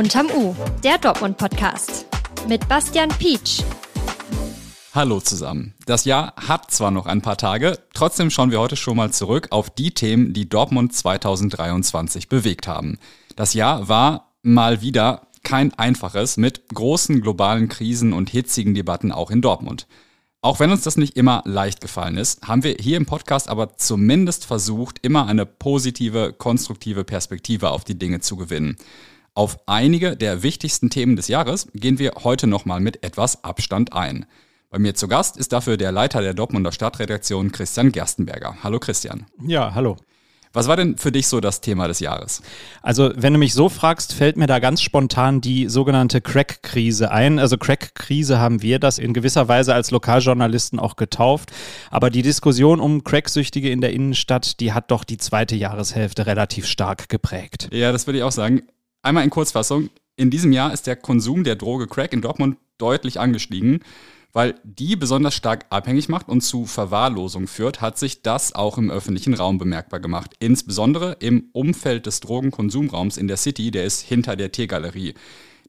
Unterm U, der Dortmund-Podcast. Mit Bastian Pietsch. Hallo zusammen. Das Jahr hat zwar noch ein paar Tage, trotzdem schauen wir heute schon mal zurück auf die Themen, die Dortmund 2023 bewegt haben. Das Jahr war mal wieder kein einfaches mit großen globalen Krisen und hitzigen Debatten auch in Dortmund. Auch wenn uns das nicht immer leicht gefallen ist, haben wir hier im Podcast aber zumindest versucht, immer eine positive, konstruktive Perspektive auf die Dinge zu gewinnen. Auf einige der wichtigsten Themen des Jahres gehen wir heute nochmal mit etwas Abstand ein. Bei mir zu Gast ist dafür der Leiter der Dortmunder Stadtredaktion Christian Gerstenberger. Hallo Christian. Ja, hallo. Was war denn für dich so das Thema des Jahres? Also, wenn du mich so fragst, fällt mir da ganz spontan die sogenannte Crack-Krise ein. Also, Crack-Krise haben wir das in gewisser Weise als Lokaljournalisten auch getauft. Aber die Diskussion um Cracksüchtige in der Innenstadt, die hat doch die zweite Jahreshälfte relativ stark geprägt. Ja, das würde ich auch sagen. Einmal in Kurzfassung. In diesem Jahr ist der Konsum der Droge Crack in Dortmund deutlich angestiegen weil die besonders stark abhängig macht und zu Verwahrlosung führt, hat sich das auch im öffentlichen Raum bemerkbar gemacht. Insbesondere im Umfeld des Drogenkonsumraums in der City, der ist hinter der Tiergalerie.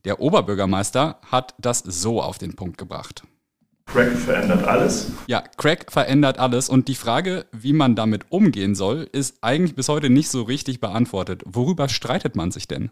Der Oberbürgermeister hat das so auf den Punkt gebracht. Crack verändert alles? Ja, Crack verändert alles und die Frage, wie man damit umgehen soll, ist eigentlich bis heute nicht so richtig beantwortet. Worüber streitet man sich denn?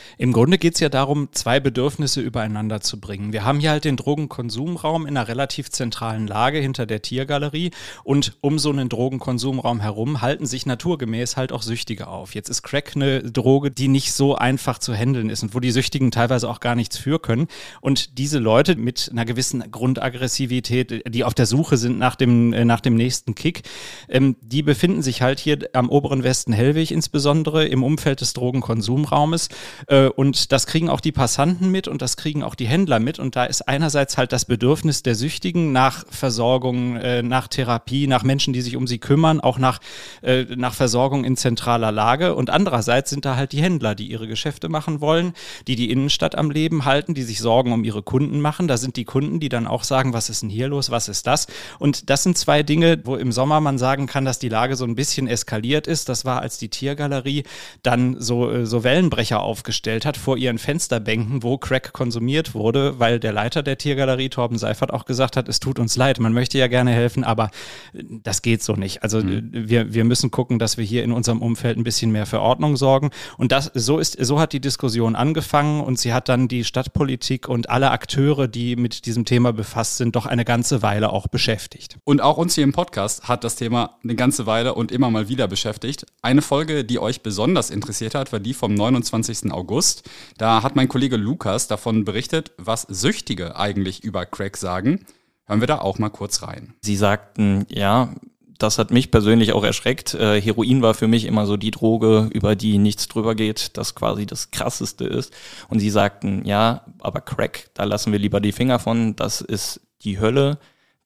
Im Grunde geht es ja darum, zwei Bedürfnisse übereinander zu bringen. Wir haben hier halt den Drogenkonsumraum in einer relativ zentralen Lage hinter der Tiergalerie und um so einen Drogenkonsumraum herum halten sich naturgemäß halt auch Süchtige auf. Jetzt ist Crack eine Droge, die nicht so einfach zu handeln ist und wo die Süchtigen teilweise auch gar nichts für können. Und diese Leute mit einer gewissen Grundaggressivität, die auf der Suche sind nach dem, äh, nach dem nächsten Kick, ähm, die befinden sich halt hier am oberen Westen Hellwig insbesondere im Umfeld des Drogenkonsumraumes. Äh, und das kriegen auch die Passanten mit und das kriegen auch die Händler mit. Und da ist einerseits halt das Bedürfnis der Süchtigen nach Versorgung, äh, nach Therapie, nach Menschen, die sich um sie kümmern, auch nach, äh, nach Versorgung in zentraler Lage. Und andererseits sind da halt die Händler, die ihre Geschäfte machen wollen, die die Innenstadt am Leben halten, die sich Sorgen um ihre Kunden machen. Da sind die Kunden, die dann auch sagen, was ist denn hier los, was ist das? Und das sind zwei Dinge, wo im Sommer man sagen kann, dass die Lage so ein bisschen eskaliert ist. Das war, als die Tiergalerie dann so, so Wellenbrecher aufgestellt aufgestellt hat vor ihren Fensterbänken, wo Crack konsumiert wurde, weil der Leiter der Tiergalerie, Torben Seifert, auch gesagt hat, es tut uns leid, man möchte ja gerne helfen, aber das geht so nicht. Also mhm. wir, wir müssen gucken, dass wir hier in unserem Umfeld ein bisschen mehr für Ordnung sorgen. Und das, so ist, so hat die Diskussion angefangen und sie hat dann die Stadtpolitik und alle Akteure, die mit diesem Thema befasst sind, doch eine ganze Weile auch beschäftigt. Und auch uns hier im Podcast hat das Thema eine ganze Weile und immer mal wieder beschäftigt. Eine Folge, die euch besonders interessiert hat, war die vom 29. August. August. Da hat mein Kollege Lukas davon berichtet, was Süchtige eigentlich über Crack sagen. Hören wir da auch mal kurz rein. Sie sagten, ja, das hat mich persönlich auch erschreckt. Äh, Heroin war für mich immer so die Droge, über die nichts drüber geht, das quasi das krasseste ist. Und sie sagten, ja, aber Crack, da lassen wir lieber die Finger von, das ist die Hölle.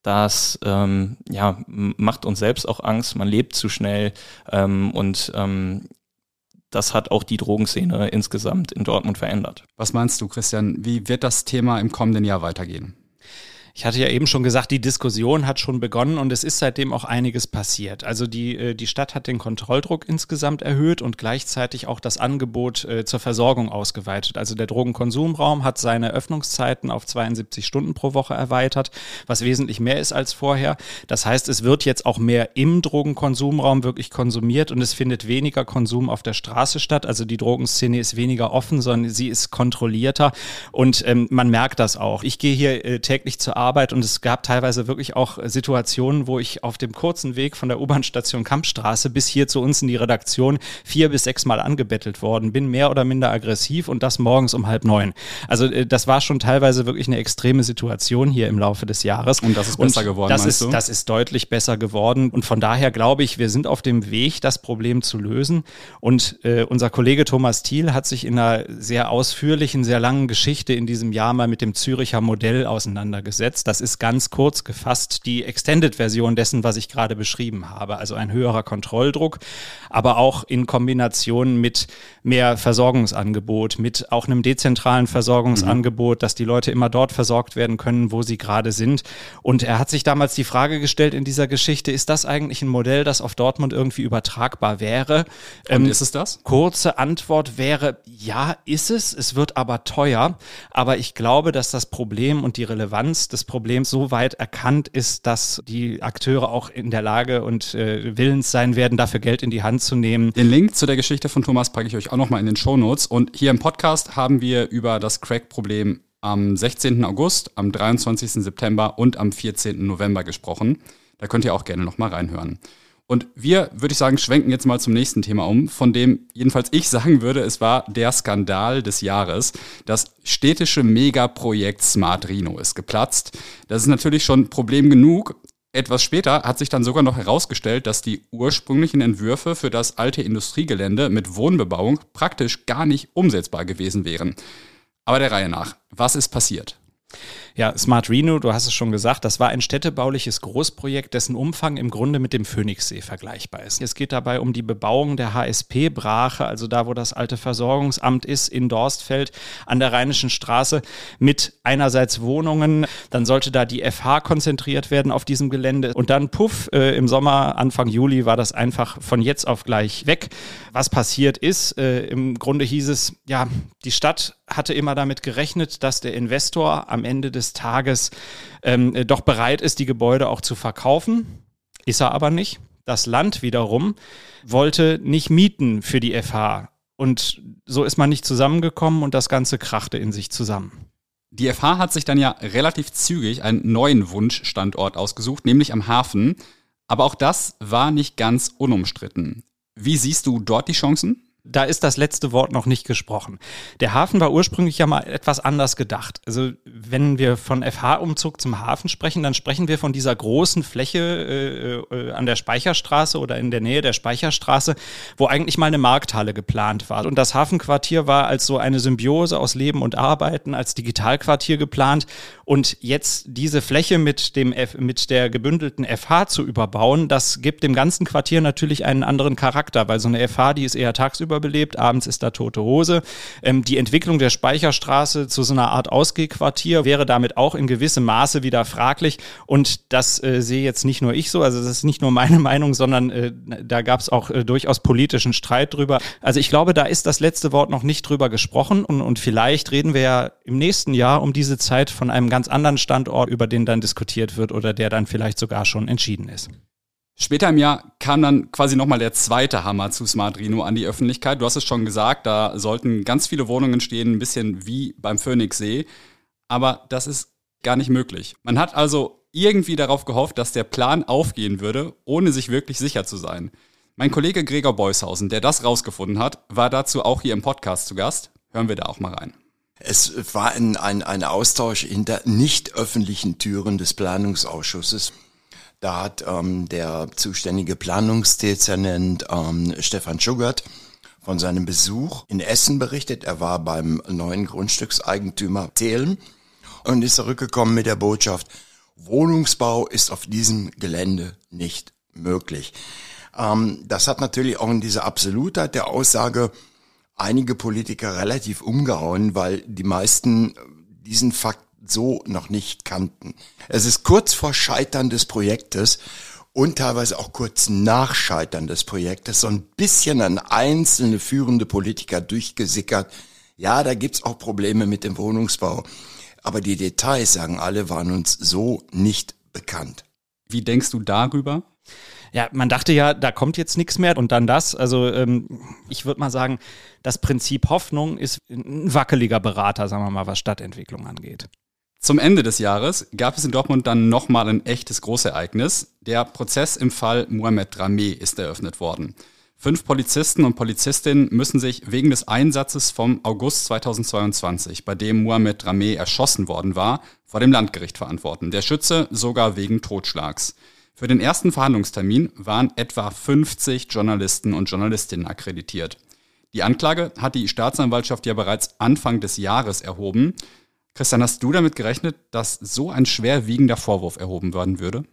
Das ähm, ja, macht uns selbst auch Angst, man lebt zu schnell ähm, und ähm, das hat auch die Drogenszene insgesamt in Dortmund verändert. Was meinst du, Christian? Wie wird das Thema im kommenden Jahr weitergehen? Ich hatte ja eben schon gesagt, die Diskussion hat schon begonnen und es ist seitdem auch einiges passiert. Also die, äh, die Stadt hat den Kontrolldruck insgesamt erhöht und gleichzeitig auch das Angebot äh, zur Versorgung ausgeweitet. Also der Drogenkonsumraum hat seine Öffnungszeiten auf 72 Stunden pro Woche erweitert, was wesentlich mehr ist als vorher. Das heißt, es wird jetzt auch mehr im Drogenkonsumraum wirklich konsumiert und es findet weniger Konsum auf der Straße statt. Also die Drogenszene ist weniger offen, sondern sie ist kontrollierter und ähm, man merkt das auch. Ich gehe hier äh, täglich zur Arbeit Arbeit und es gab teilweise wirklich auch Situationen, wo ich auf dem kurzen Weg von der U-Bahn-Station Kampfstraße bis hier zu uns in die Redaktion vier bis sechs Mal angebettelt worden bin, mehr oder minder aggressiv und das morgens um halb neun. Also äh, das war schon teilweise wirklich eine extreme Situation hier im Laufe des Jahres. Und das ist besser und geworden, das ist, du? Das ist deutlich besser geworden und von daher glaube ich, wir sind auf dem Weg, das Problem zu lösen und äh, unser Kollege Thomas Thiel hat sich in einer sehr ausführlichen, sehr langen Geschichte in diesem Jahr mal mit dem Züricher Modell auseinandergesetzt übersetzt. Das ist ganz kurz gefasst die Extended-Version dessen, was ich gerade beschrieben habe. Also ein höherer Kontrolldruck, aber auch in Kombination mit mehr Versorgungsangebot, mit auch einem dezentralen Versorgungsangebot, mhm. dass die Leute immer dort versorgt werden können, wo sie gerade sind. Und er hat sich damals die Frage gestellt in dieser Geschichte, ist das eigentlich ein Modell, das auf Dortmund irgendwie übertragbar wäre? Und ähm, ist es das? Kurze Antwort wäre, ja, ist es. Es wird aber teuer. Aber ich glaube, dass das Problem und die Relevanz des Problems so weit erkannt ist, dass die Akteure auch in der Lage und äh, willens sein werden, dafür Geld in die Hand zu nehmen. Den Link zu der Geschichte von Thomas packe ich euch auch nochmal in den Show Notes. Und hier im Podcast haben wir über das Crack-Problem am 16. August, am 23. September und am 14. November gesprochen. Da könnt ihr auch gerne nochmal reinhören. Und wir, würde ich sagen, schwenken jetzt mal zum nächsten Thema um, von dem jedenfalls ich sagen würde, es war der Skandal des Jahres. Das städtische Megaprojekt Smart Rhino ist geplatzt. Das ist natürlich schon Problem genug. Etwas später hat sich dann sogar noch herausgestellt, dass die ursprünglichen Entwürfe für das alte Industriegelände mit Wohnbebauung praktisch gar nicht umsetzbar gewesen wären. Aber der Reihe nach, was ist passiert? Ja, Smart Reno, du hast es schon gesagt, das war ein städtebauliches Großprojekt, dessen Umfang im Grunde mit dem Phoenixsee vergleichbar ist. Es geht dabei um die Bebauung der HSP-Brache, also da, wo das alte Versorgungsamt ist, in Dorstfeld an der Rheinischen Straße, mit einerseits Wohnungen. Dann sollte da die FH konzentriert werden auf diesem Gelände. Und dann, puff, äh, im Sommer, Anfang Juli, war das einfach von jetzt auf gleich weg. Was passiert ist, äh, im Grunde hieß es, ja, die Stadt hatte immer damit gerechnet, dass der Investor am Ende des Tages ähm, doch bereit ist, die Gebäude auch zu verkaufen. Ist er aber nicht. Das Land wiederum wollte nicht mieten für die FH. Und so ist man nicht zusammengekommen und das Ganze krachte in sich zusammen. Die FH hat sich dann ja relativ zügig einen neuen Wunschstandort ausgesucht, nämlich am Hafen. Aber auch das war nicht ganz unumstritten. Wie siehst du dort die Chancen? Da ist das letzte Wort noch nicht gesprochen. Der Hafen war ursprünglich ja mal etwas anders gedacht. Also wenn wir von FH-Umzug zum Hafen sprechen, dann sprechen wir von dieser großen Fläche äh, äh, an der Speicherstraße oder in der Nähe der Speicherstraße, wo eigentlich mal eine Markthalle geplant war. Und das Hafenquartier war als so eine Symbiose aus Leben und Arbeiten, als Digitalquartier geplant. Und jetzt diese Fläche mit, dem F mit der gebündelten FH zu überbauen, das gibt dem ganzen Quartier natürlich einen anderen Charakter, weil so eine FH, die ist eher tagsüber überbelebt, abends ist da tote Hose. Ähm, die Entwicklung der Speicherstraße zu so einer Art Ausgehquartier wäre damit auch in gewissem Maße wieder fraglich. Und das äh, sehe jetzt nicht nur ich so, also das ist nicht nur meine Meinung, sondern äh, da gab es auch äh, durchaus politischen Streit drüber. Also ich glaube, da ist das letzte Wort noch nicht drüber gesprochen und, und vielleicht reden wir ja im nächsten Jahr um diese Zeit von einem ganz anderen Standort, über den dann diskutiert wird oder der dann vielleicht sogar schon entschieden ist. Später im Jahr kam dann quasi nochmal der zweite Hammer zu Smart Reno an die Öffentlichkeit. Du hast es schon gesagt, da sollten ganz viele Wohnungen stehen, ein bisschen wie beim Phoenixsee. Aber das ist gar nicht möglich. Man hat also irgendwie darauf gehofft, dass der Plan aufgehen würde, ohne sich wirklich sicher zu sein. Mein Kollege Gregor Beushausen, der das rausgefunden hat, war dazu auch hier im Podcast zu Gast. Hören wir da auch mal rein. Es war ein, ein, ein Austausch hinter nicht öffentlichen Türen des Planungsausschusses. Da hat ähm, der zuständige Planungsdezernent ähm, Stefan Schugert von seinem Besuch in Essen berichtet. Er war beim neuen Grundstückseigentümer Thelen und ist zurückgekommen mit der Botschaft, Wohnungsbau ist auf diesem Gelände nicht möglich. Ähm, das hat natürlich auch in dieser Absolutheit der Aussage einige Politiker relativ umgehauen, weil die meisten diesen Fakt so noch nicht kannten. Es ist kurz vor Scheitern des Projektes und teilweise auch kurz nach Scheitern des Projektes so ein bisschen an einzelne führende Politiker durchgesickert. Ja, da gibt's auch Probleme mit dem Wohnungsbau. Aber die Details, sagen alle, waren uns so nicht bekannt. Wie denkst du darüber? Ja, man dachte ja, da kommt jetzt nichts mehr und dann das. Also ähm, ich würde mal sagen, das Prinzip Hoffnung ist ein wackeliger Berater, sagen wir mal, was Stadtentwicklung angeht. Zum Ende des Jahres gab es in Dortmund dann nochmal ein echtes Großereignis. Der Prozess im Fall Mohamed Dramé ist eröffnet worden. Fünf Polizisten und Polizistinnen müssen sich wegen des Einsatzes vom August 2022, bei dem Mohamed Dramé erschossen worden war, vor dem Landgericht verantworten. Der Schütze sogar wegen Totschlags. Für den ersten Verhandlungstermin waren etwa 50 Journalisten und Journalistinnen akkreditiert. Die Anklage hat die Staatsanwaltschaft ja bereits Anfang des Jahres erhoben. Christian, hast du damit gerechnet, dass so ein schwerwiegender Vorwurf erhoben werden würde?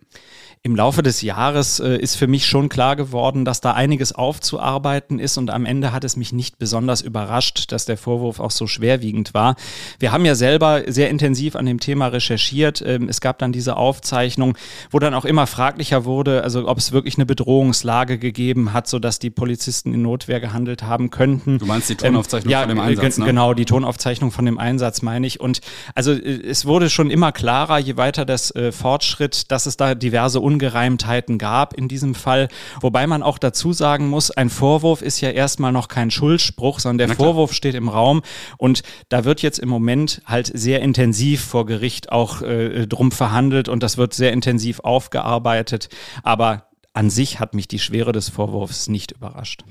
Im Laufe des Jahres äh, ist für mich schon klar geworden, dass da einiges aufzuarbeiten ist und am Ende hat es mich nicht besonders überrascht, dass der Vorwurf auch so schwerwiegend war. Wir haben ja selber sehr intensiv an dem Thema recherchiert. Ähm, es gab dann diese Aufzeichnung, wo dann auch immer fraglicher wurde, also ob es wirklich eine Bedrohungslage gegeben hat, sodass die Polizisten in Notwehr gehandelt haben könnten. Du meinst die Tonaufzeichnung ähm, ja, von dem Einsatz, ne? Genau, die Tonaufzeichnung von dem Einsatz meine ich. Und also äh, es wurde schon immer klarer, je weiter das äh, fortschritt, dass es da diverse Ungereimtheiten gab in diesem Fall. Wobei man auch dazu sagen muss, ein Vorwurf ist ja erstmal noch kein Schuldspruch, sondern der Vorwurf steht im Raum und da wird jetzt im Moment halt sehr intensiv vor Gericht auch äh, drum verhandelt und das wird sehr intensiv aufgearbeitet. Aber an sich hat mich die Schwere des Vorwurfs nicht überrascht.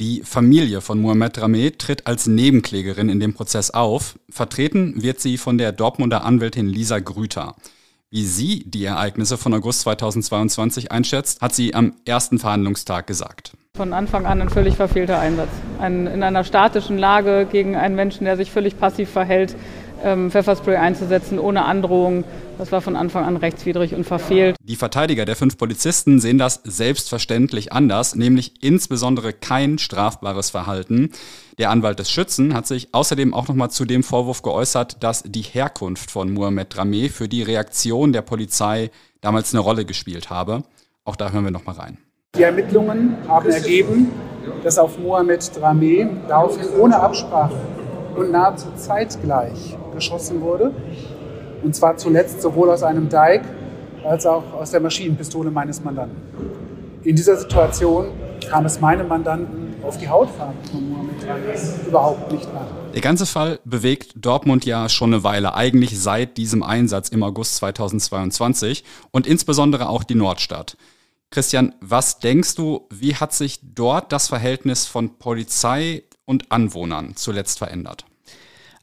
Die Familie von Mohamed Rameh tritt als Nebenklägerin in dem Prozess auf. Vertreten wird sie von der Dortmunder Anwältin Lisa Grüter. Wie sie die Ereignisse von August 2022 einschätzt, hat sie am ersten Verhandlungstag gesagt. Von Anfang an ein völlig verfehlter Einsatz. Ein, in einer statischen Lage gegen einen Menschen, der sich völlig passiv verhält, ähm, Pfefferspray einzusetzen ohne Androhung. Das war von Anfang an rechtswidrig und verfehlt. Die Verteidiger der fünf Polizisten sehen das selbstverständlich anders, nämlich insbesondere kein strafbares Verhalten. Der Anwalt des Schützen hat sich außerdem auch nochmal zu dem Vorwurf geäußert, dass die Herkunft von Mohamed Rameh für die Reaktion der Polizei damals eine Rolle gespielt habe. Auch da hören wir nochmal rein. Die Ermittlungen haben ergeben, dass auf Mohamed Drameh daraufhin ohne Absprache und nahezu zeitgleich geschossen wurde. Und zwar zuletzt sowohl aus einem Dike als auch aus der Maschinenpistole meines Mandanten. In dieser Situation kam es meinem Mandanten auf die Hautfarbe von Mohamed überhaupt nicht an. Der ganze Fall bewegt Dortmund ja schon eine Weile, eigentlich seit diesem Einsatz im August 2022 und insbesondere auch die Nordstadt. Christian, was denkst du, wie hat sich dort das Verhältnis von Polizei und Anwohnern zuletzt verändert?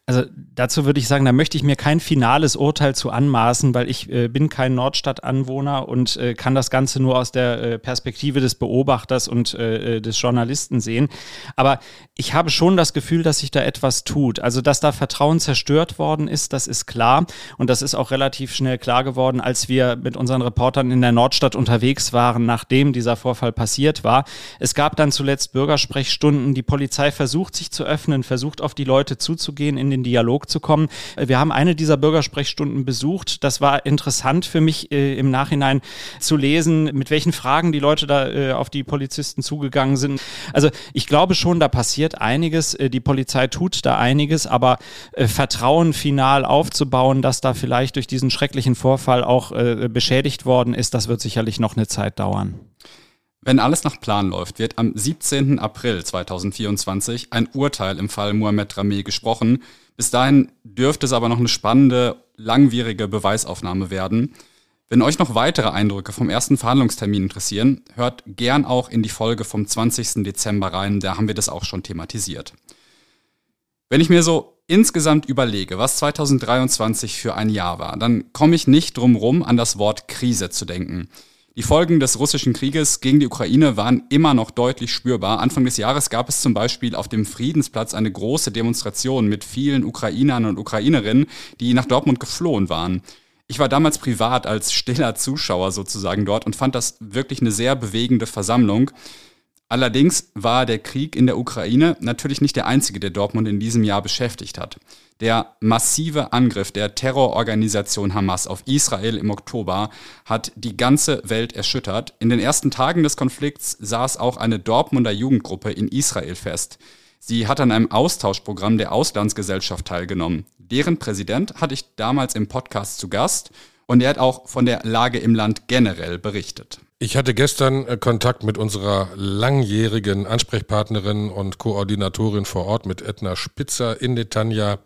Also dazu würde ich sagen, da möchte ich mir kein finales Urteil zu anmaßen, weil ich äh, bin kein Nordstadt-Anwohner und äh, kann das Ganze nur aus der äh, Perspektive des Beobachters und äh, äh, des Journalisten sehen. Aber ich habe schon das Gefühl, dass sich da etwas tut. Also dass da Vertrauen zerstört worden ist, das ist klar. Und das ist auch relativ schnell klar geworden, als wir mit unseren Reportern in der Nordstadt unterwegs waren, nachdem dieser Vorfall passiert war. Es gab dann zuletzt Bürgersprechstunden. Die Polizei versucht sich zu öffnen, versucht auf die Leute zuzugehen in den Dialog zu kommen. Wir haben eine dieser Bürgersprechstunden besucht. Das war interessant für mich äh, im Nachhinein zu lesen, mit welchen Fragen die Leute da äh, auf die Polizisten zugegangen sind. Also ich glaube schon, da passiert einiges. Äh, die Polizei tut da einiges, aber äh, Vertrauen final aufzubauen, dass da vielleicht durch diesen schrecklichen Vorfall auch äh, beschädigt worden ist, das wird sicherlich noch eine Zeit dauern. Wenn alles nach Plan läuft, wird am 17. April 2024 ein Urteil im Fall Mohamed Rameh gesprochen. Bis dahin dürfte es aber noch eine spannende, langwierige Beweisaufnahme werden. Wenn euch noch weitere Eindrücke vom ersten Verhandlungstermin interessieren, hört gern auch in die Folge vom 20. Dezember rein, da haben wir das auch schon thematisiert. Wenn ich mir so insgesamt überlege, was 2023 für ein Jahr war, dann komme ich nicht drum rum, an das Wort Krise zu denken. Die Folgen des russischen Krieges gegen die Ukraine waren immer noch deutlich spürbar. Anfang des Jahres gab es zum Beispiel auf dem Friedensplatz eine große Demonstration mit vielen Ukrainern und Ukrainerinnen, die nach Dortmund geflohen waren. Ich war damals privat als stiller Zuschauer sozusagen dort und fand das wirklich eine sehr bewegende Versammlung. Allerdings war der Krieg in der Ukraine natürlich nicht der einzige, der Dortmund in diesem Jahr beschäftigt hat. Der massive Angriff der Terrororganisation Hamas auf Israel im Oktober hat die ganze Welt erschüttert. In den ersten Tagen des Konflikts saß auch eine Dortmunder Jugendgruppe in Israel fest. Sie hat an einem Austauschprogramm der Auslandsgesellschaft teilgenommen. Deren Präsident hatte ich damals im Podcast zu Gast und er hat auch von der Lage im Land generell berichtet. Ich hatte gestern äh, Kontakt mit unserer langjährigen Ansprechpartnerin und Koordinatorin vor Ort, mit Edna Spitzer in Netanya.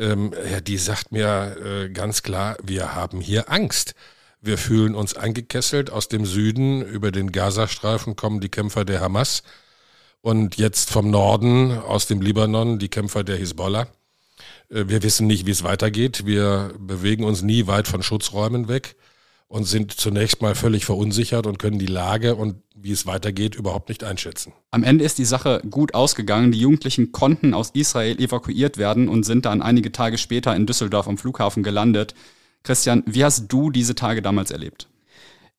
Ähm, die sagt mir äh, ganz klar, wir haben hier Angst. Wir fühlen uns eingekesselt. Aus dem Süden über den Gazastreifen kommen die Kämpfer der Hamas. Und jetzt vom Norden, aus dem Libanon, die Kämpfer der Hisbollah. Äh, wir wissen nicht, wie es weitergeht. Wir bewegen uns nie weit von Schutzräumen weg. Und sind zunächst mal völlig verunsichert und können die Lage und wie es weitergeht überhaupt nicht einschätzen. Am Ende ist die Sache gut ausgegangen. Die Jugendlichen konnten aus Israel evakuiert werden und sind dann einige Tage später in Düsseldorf am Flughafen gelandet. Christian, wie hast du diese Tage damals erlebt?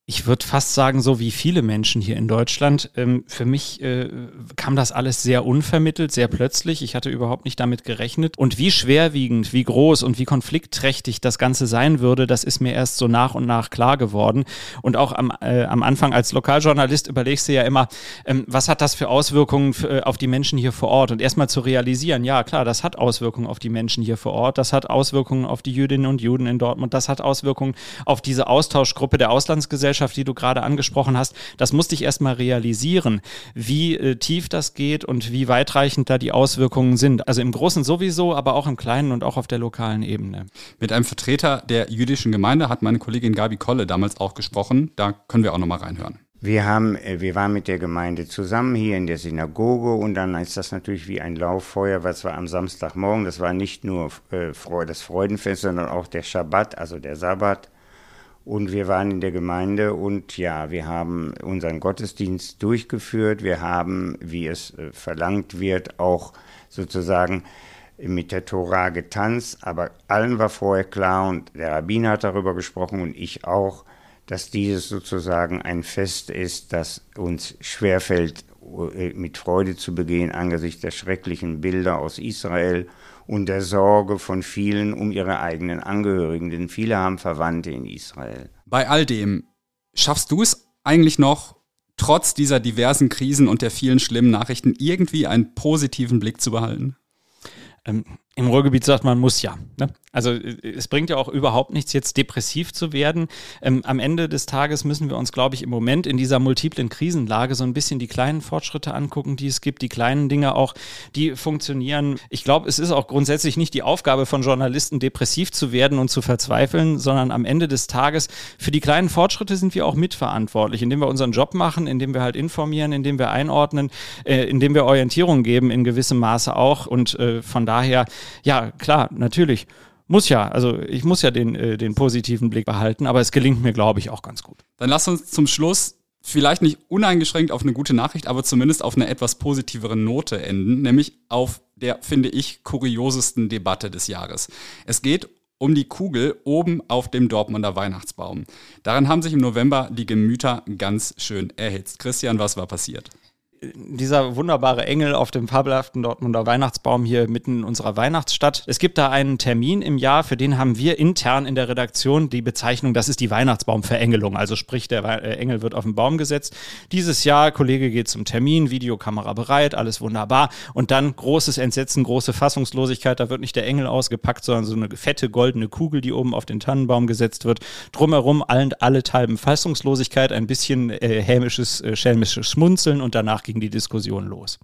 Ich würde fast sagen, so wie viele Menschen hier in Deutschland. Ähm, für mich äh, kam das alles sehr unvermittelt, sehr plötzlich. Ich hatte überhaupt nicht damit gerechnet. Und wie schwerwiegend, wie groß und wie konfliktträchtig das Ganze sein würde, das ist mir erst so nach und nach klar geworden. Und auch am, äh, am Anfang als Lokaljournalist überlegst du ja immer, ähm, was hat das für Auswirkungen für, äh, auf die Menschen hier vor Ort? Und erstmal zu realisieren, ja klar, das hat Auswirkungen auf die Menschen hier vor Ort, das hat Auswirkungen auf die Jüdinnen und Juden in Dortmund, das hat Auswirkungen auf diese Austauschgruppe der Auslandsgesellschaft Gesellschaft, die du gerade angesprochen hast, das musste ich erstmal realisieren, wie äh, tief das geht und wie weitreichend da die Auswirkungen sind. Also im Großen sowieso, aber auch im Kleinen und auch auf der lokalen Ebene. Mit einem Vertreter der jüdischen Gemeinde hat meine Kollegin Gabi Kolle damals auch gesprochen. Da können wir auch nochmal reinhören. Wir haben, äh, wir waren mit der Gemeinde zusammen hier in der Synagoge und dann ist das natürlich wie ein Lauffeuer, was war am Samstagmorgen. Das war nicht nur äh, das Freudenfest, sondern auch der Schabbat, also der Sabbat. Und wir waren in der Gemeinde und ja, wir haben unseren Gottesdienst durchgeführt. Wir haben, wie es äh, verlangt wird, auch sozusagen mit der Tora getanzt. Aber allen war vorher klar und der Rabbiner hat darüber gesprochen und ich auch, dass dieses sozusagen ein Fest ist, das uns schwerfällt, äh, mit Freude zu begehen angesichts der schrecklichen Bilder aus Israel und der Sorge von vielen um ihre eigenen Angehörigen, denn viele haben Verwandte in Israel. Bei all dem, schaffst du es eigentlich noch, trotz dieser diversen Krisen und der vielen schlimmen Nachrichten, irgendwie einen positiven Blick zu behalten? Ähm, Im Ruhrgebiet sagt man, muss ja. Ne? Also äh, es bringt ja auch überhaupt nichts, jetzt depressiv zu werden. Ähm, am Ende des Tages müssen wir uns, glaube ich, im Moment in dieser multiplen Krisenlage so ein bisschen die kleinen Fortschritte angucken, die es gibt, die kleinen Dinge auch, die funktionieren. Ich glaube, es ist auch grundsätzlich nicht die Aufgabe von Journalisten, depressiv zu werden und zu verzweifeln, sondern am Ende des Tages für die kleinen Fortschritte sind wir auch mitverantwortlich, indem wir unseren Job machen, indem wir halt informieren, indem wir einordnen, äh, indem wir Orientierung geben in gewissem Maße auch. Und äh, von daher, ja, klar, natürlich muss ja, also ich muss ja den, äh, den positiven Blick behalten, aber es gelingt mir, glaube ich, auch ganz gut. Dann lass uns zum Schluss vielleicht nicht uneingeschränkt auf eine gute Nachricht, aber zumindest auf eine etwas positivere Note enden, nämlich auf der, finde ich, kuriosesten Debatte des Jahres. Es geht um die Kugel oben auf dem Dortmunder Weihnachtsbaum. Daran haben sich im November die Gemüter ganz schön erhitzt. Christian, was war passiert? Dieser wunderbare Engel auf dem fabelhaften Dortmunder Weihnachtsbaum hier mitten in unserer Weihnachtsstadt. Es gibt da einen Termin im Jahr, für den haben wir intern in der Redaktion die Bezeichnung, das ist die Weihnachtsbaumverengelung. Also sprich, der äh, Engel wird auf den Baum gesetzt. Dieses Jahr, Kollege geht zum Termin, Videokamera bereit, alles wunderbar. Und dann großes Entsetzen, große Fassungslosigkeit. Da wird nicht der Engel ausgepackt, sondern so eine fette goldene Kugel, die oben auf den Tannenbaum gesetzt wird. Drumherum allen, alle Teilen Fassungslosigkeit, ein bisschen äh, hämisches, äh, schelmisches Schmunzeln und danach ging die Diskussion los.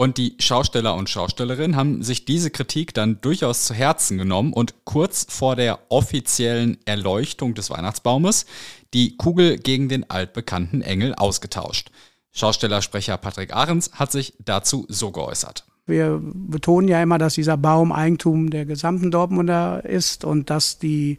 Und die Schausteller und Schaustellerinnen haben sich diese Kritik dann durchaus zu Herzen genommen und kurz vor der offiziellen Erleuchtung des Weihnachtsbaumes die Kugel gegen den altbekannten Engel ausgetauscht. Schaustellersprecher Patrick Ahrens hat sich dazu so geäußert. Wir betonen ja immer, dass dieser Baum Eigentum der gesamten Dortmunder ist und dass die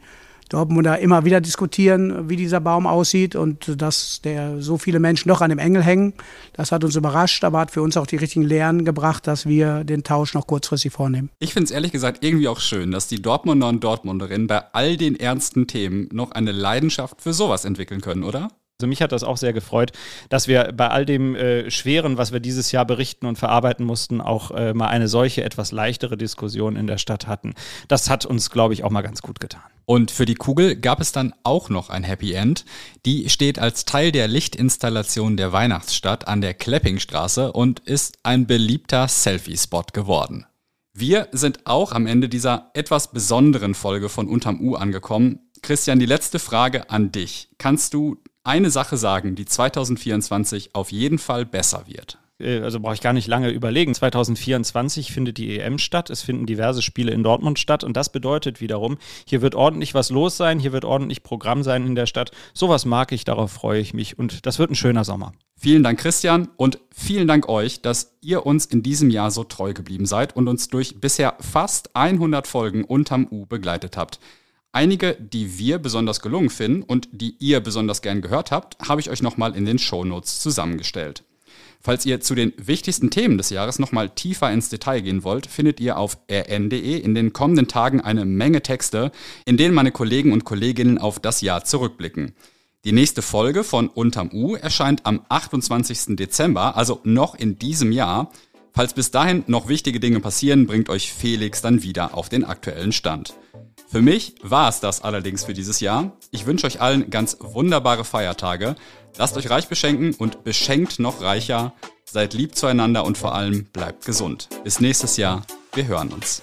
Dortmunder immer wieder diskutieren, wie dieser Baum aussieht und dass der so viele Menschen doch an dem Engel hängen. Das hat uns überrascht, aber hat für uns auch die richtigen Lehren gebracht, dass wir den Tausch noch kurzfristig vornehmen. Ich finde es ehrlich gesagt irgendwie auch schön, dass die Dortmunder und Dortmunderinnen bei all den ernsten Themen noch eine Leidenschaft für sowas entwickeln können, oder? Also mich hat das auch sehr gefreut, dass wir bei all dem äh, Schweren, was wir dieses Jahr berichten und verarbeiten mussten, auch äh, mal eine solche etwas leichtere Diskussion in der Stadt hatten. Das hat uns, glaube ich, auch mal ganz gut getan. Und für die Kugel gab es dann auch noch ein Happy End. Die steht als Teil der Lichtinstallation der Weihnachtsstadt an der Kleppingstraße und ist ein beliebter Selfie-Spot geworden. Wir sind auch am Ende dieser etwas besonderen Folge von Unterm U angekommen. Christian, die letzte Frage an dich. Kannst du eine Sache sagen, die 2024 auf jeden Fall besser wird? Äh, also brauche ich gar nicht lange überlegen. 2024 findet die EM statt. Es finden diverse Spiele in Dortmund statt. Und das bedeutet wiederum, hier wird ordentlich was los sein, hier wird ordentlich Programm sein in der Stadt. Sowas mag ich, darauf freue ich mich. Und das wird ein schöner Sommer. Vielen Dank, Christian, und vielen Dank euch, dass ihr uns in diesem Jahr so treu geblieben seid und uns durch bisher fast 100 Folgen unterm U begleitet habt. Einige, die wir besonders gelungen finden und die ihr besonders gern gehört habt, habe ich euch nochmal in den Shownotes zusammengestellt. Falls ihr zu den wichtigsten Themen des Jahres nochmal tiefer ins Detail gehen wollt, findet ihr auf rn.de in den kommenden Tagen eine Menge Texte, in denen meine Kollegen und Kolleginnen auf das Jahr zurückblicken. Die nächste Folge von Unterm U erscheint am 28. Dezember, also noch in diesem Jahr. Falls bis dahin noch wichtige Dinge passieren, bringt euch Felix dann wieder auf den aktuellen Stand. Für mich war es das allerdings für dieses Jahr. Ich wünsche euch allen ganz wunderbare Feiertage. Lasst euch reich beschenken und beschenkt noch reicher. Seid lieb zueinander und vor allem bleibt gesund. Bis nächstes Jahr. Wir hören uns.